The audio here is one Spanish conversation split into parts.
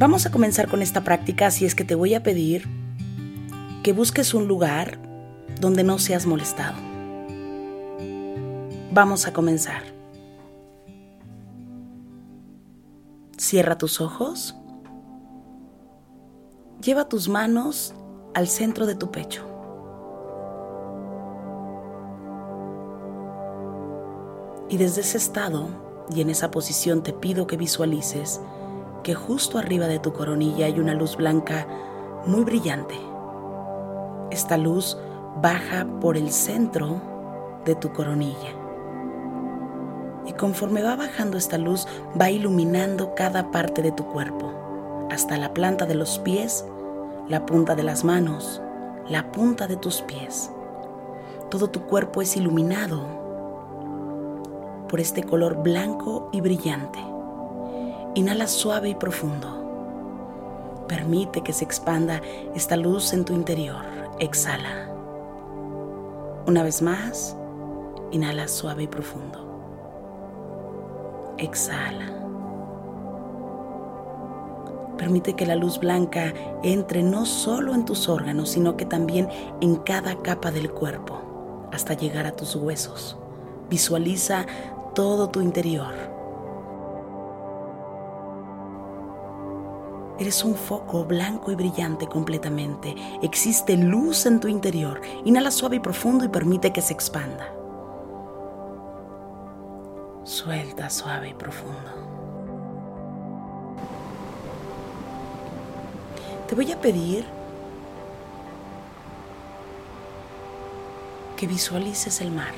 Vamos a comenzar con esta práctica, así es que te voy a pedir que busques un lugar donde no seas molestado. Vamos a comenzar. Cierra tus ojos. Lleva tus manos al centro de tu pecho. Y desde ese estado y en esa posición te pido que visualices que justo arriba de tu coronilla hay una luz blanca muy brillante. Esta luz baja por el centro de tu coronilla. Y conforme va bajando esta luz, va iluminando cada parte de tu cuerpo, hasta la planta de los pies, la punta de las manos, la punta de tus pies. Todo tu cuerpo es iluminado por este color blanco y brillante. Inhala suave y profundo. Permite que se expanda esta luz en tu interior. Exhala. Una vez más, inhala suave y profundo. Exhala. Permite que la luz blanca entre no solo en tus órganos, sino que también en cada capa del cuerpo, hasta llegar a tus huesos. Visualiza todo tu interior Eres un foco blanco y brillante completamente. Existe luz en tu interior. Inhala suave y profundo y permite que se expanda. Suelta suave y profundo. Te voy a pedir que visualices el mar.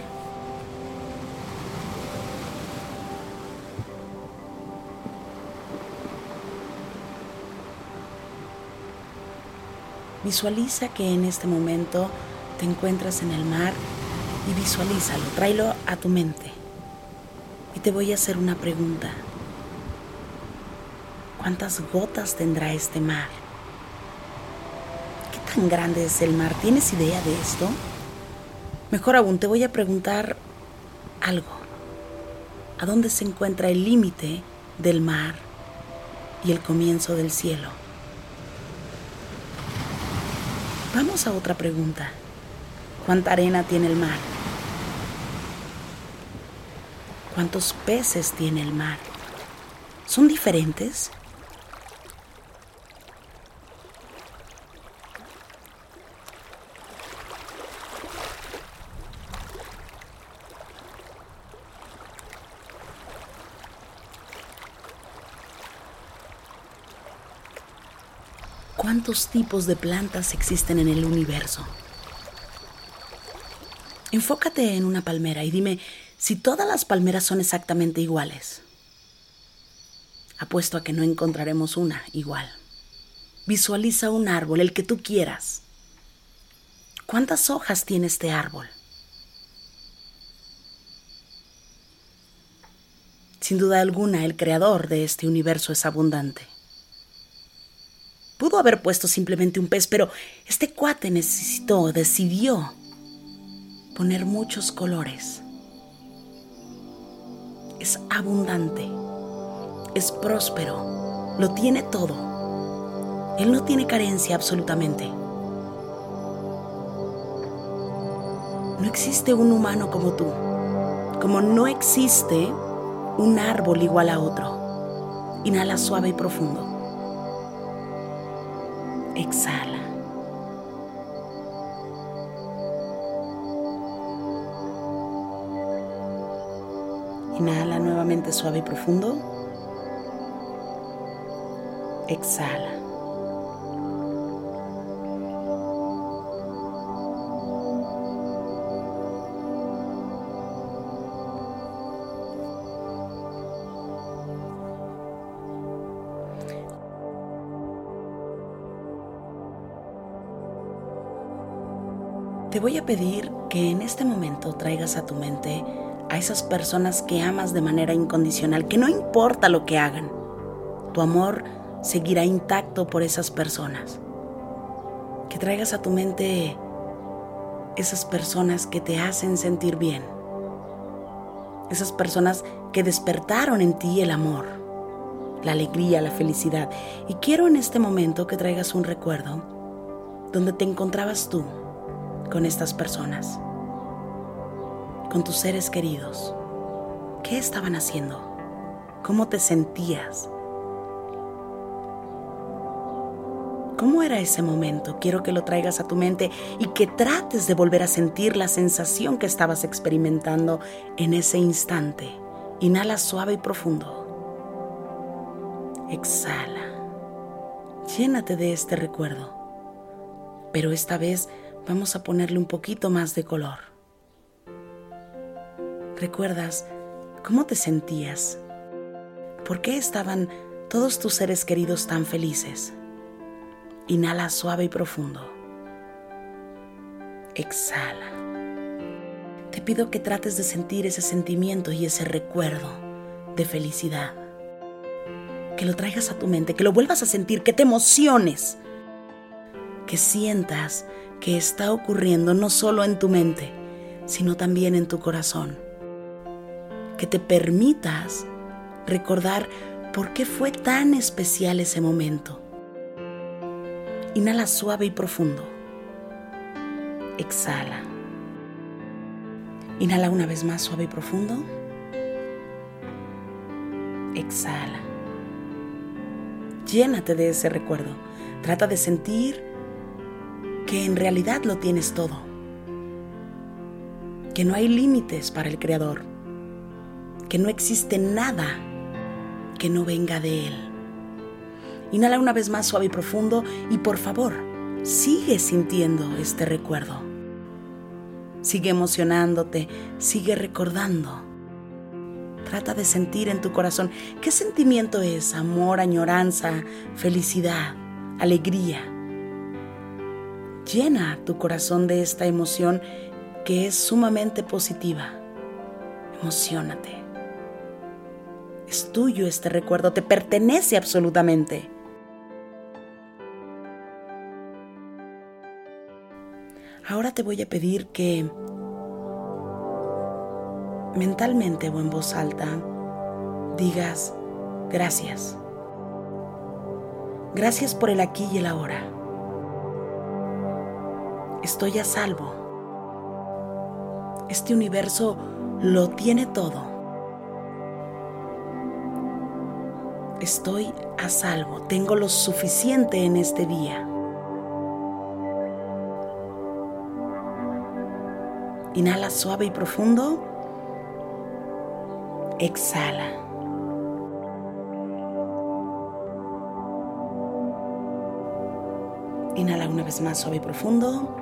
Visualiza que en este momento te encuentras en el mar y visualízalo, tráelo a tu mente. Y te voy a hacer una pregunta. ¿Cuántas gotas tendrá este mar? ¿Qué tan grande es el mar? ¿Tienes idea de esto? Mejor aún, te voy a preguntar algo. ¿A dónde se encuentra el límite del mar y el comienzo del cielo? Vamos a otra pregunta. ¿Cuánta arena tiene el mar? ¿Cuántos peces tiene el mar? ¿Son diferentes? ¿Cuántos tipos de plantas existen en el universo? Enfócate en una palmera y dime si todas las palmeras son exactamente iguales. Apuesto a que no encontraremos una igual. Visualiza un árbol, el que tú quieras. ¿Cuántas hojas tiene este árbol? Sin duda alguna, el creador de este universo es abundante. Pudo haber puesto simplemente un pez, pero este cuate necesitó, decidió poner muchos colores. Es abundante, es próspero, lo tiene todo. Él no tiene carencia absolutamente. No existe un humano como tú, como no existe un árbol igual a otro. Inhala suave y profundo. Exhala. Inhala nuevamente suave y profundo. Exhala. Te voy a pedir que en este momento traigas a tu mente a esas personas que amas de manera incondicional, que no importa lo que hagan, tu amor seguirá intacto por esas personas. Que traigas a tu mente esas personas que te hacen sentir bien, esas personas que despertaron en ti el amor, la alegría, la felicidad. Y quiero en este momento que traigas un recuerdo donde te encontrabas tú con estas personas, con tus seres queridos. ¿Qué estaban haciendo? ¿Cómo te sentías? ¿Cómo era ese momento? Quiero que lo traigas a tu mente y que trates de volver a sentir la sensación que estabas experimentando en ese instante. Inhala suave y profundo. Exhala. Llénate de este recuerdo. Pero esta vez vamos a ponerle un poquito más de color. ¿Recuerdas cómo te sentías? ¿Por qué estaban todos tus seres queridos tan felices? Inhala suave y profundo. Exhala. Te pido que trates de sentir ese sentimiento y ese recuerdo de felicidad. Que lo traigas a tu mente, que lo vuelvas a sentir, que te emociones. Que sientas que está ocurriendo no solo en tu mente, sino también en tu corazón. Que te permitas recordar por qué fue tan especial ese momento Inhala suave y profundo. Exhala. Inhala una vez más suave y profundo. Exhala. Llénate de ese recuerdo. Trata de sentir que en realidad lo tienes todo. Que no hay límites para el Creador. Que no existe nada que no venga de Él. Inhala una vez más suave y profundo y por favor, sigue sintiendo este recuerdo. Sigue emocionándote, sigue recordando. Trata de sentir en tu corazón qué sentimiento es amor, añoranza, felicidad, alegría. Llena tu corazón de esta emoción que es sumamente positiva. Emocionate. Es tuyo este recuerdo, te pertenece absolutamente. Ahora te voy a pedir que mentalmente o en voz alta digas gracias. Gracias por el aquí y el ahora. Estoy a salvo. Este universo lo tiene todo. Estoy a salvo. Tengo lo suficiente en este día. Inhala suave y profundo. Exhala. Inhala una vez más suave y profundo.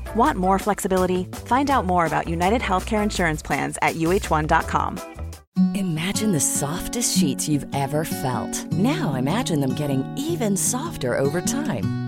Want more flexibility? Find out more about United Healthcare Insurance Plans at uh1.com. Imagine the softest sheets you've ever felt. Now imagine them getting even softer over time.